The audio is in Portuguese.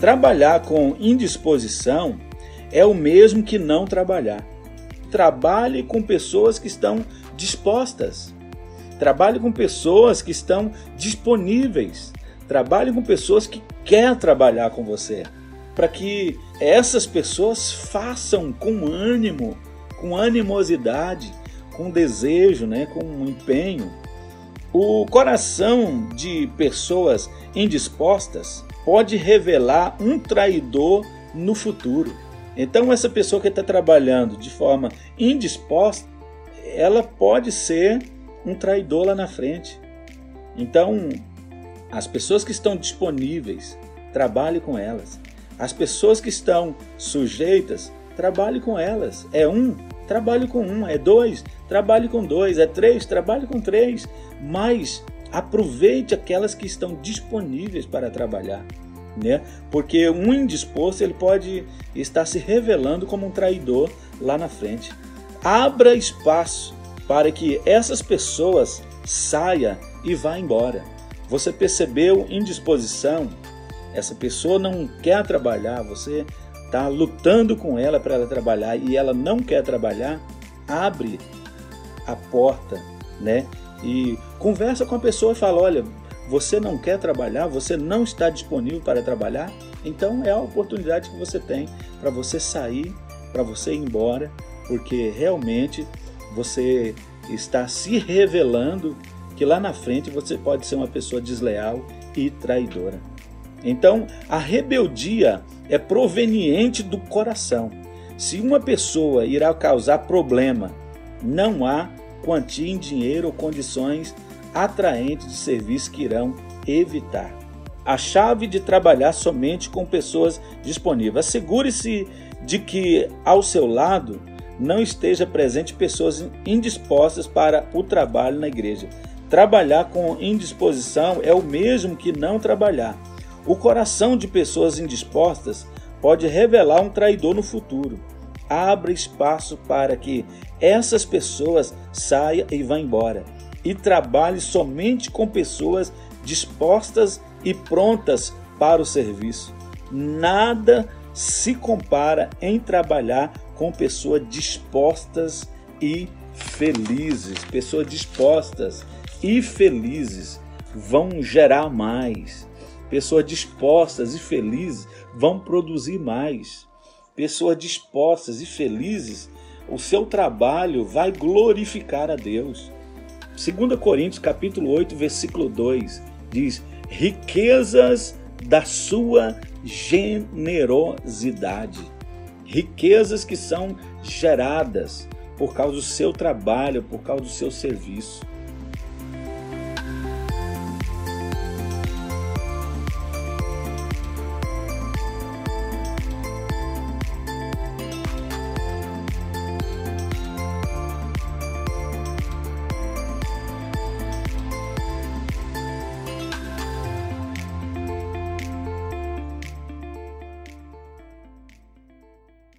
Trabalhar com indisposição é o mesmo que não trabalhar. Trabalhe com pessoas que estão dispostas. Trabalhe com pessoas que estão disponíveis. Trabalhe com pessoas que querem trabalhar com você. Para que essas pessoas façam com ânimo, com animosidade, com desejo, né, com empenho. O coração de pessoas indispostas pode revelar um traidor no futuro. Então, essa pessoa que está trabalhando de forma indisposta, ela pode ser um traidor lá na frente. Então, as pessoas que estão disponíveis, trabalhe com elas. As pessoas que estão sujeitas, trabalhe com elas. É um, trabalhe com um. É dois, trabalhe com dois. É três, trabalhe com três. Mas aproveite aquelas que estão disponíveis para trabalhar. Né? Porque um indisposto ele pode estar se revelando como um traidor lá na frente. Abra espaço para que essas pessoas saia e vá embora. Você percebeu indisposição? Essa pessoa não quer trabalhar, você está lutando com ela para ela trabalhar e ela não quer trabalhar, abre a porta, né? E conversa com a pessoa e fala: olha, você não quer trabalhar, você não está disponível para trabalhar, então é a oportunidade que você tem para você sair, para você ir embora, porque realmente você está se revelando que lá na frente você pode ser uma pessoa desleal e traidora. Então, a rebeldia é proveniente do coração. Se uma pessoa irá causar problema, não há quantia em dinheiro ou condições atraentes de serviço que irão evitar. A chave de trabalhar somente com pessoas disponíveis. Assegure-se de que ao seu lado não esteja presente pessoas indispostas para o trabalho na igreja. Trabalhar com indisposição é o mesmo que não trabalhar. O coração de pessoas indispostas pode revelar um traidor no futuro. Abra espaço para que essas pessoas saiam e vá embora. E trabalhe somente com pessoas dispostas e prontas para o serviço. Nada se compara em trabalhar com pessoas dispostas e felizes. Pessoas dispostas e felizes vão gerar mais. Pessoas dispostas e felizes vão produzir mais. Pessoas dispostas e felizes, o seu trabalho vai glorificar a Deus. 2 Coríntios capítulo 8, versículo 2 diz: "Riquezas da sua generosidade" riquezas que são geradas por causa do seu trabalho, por causa do seu serviço.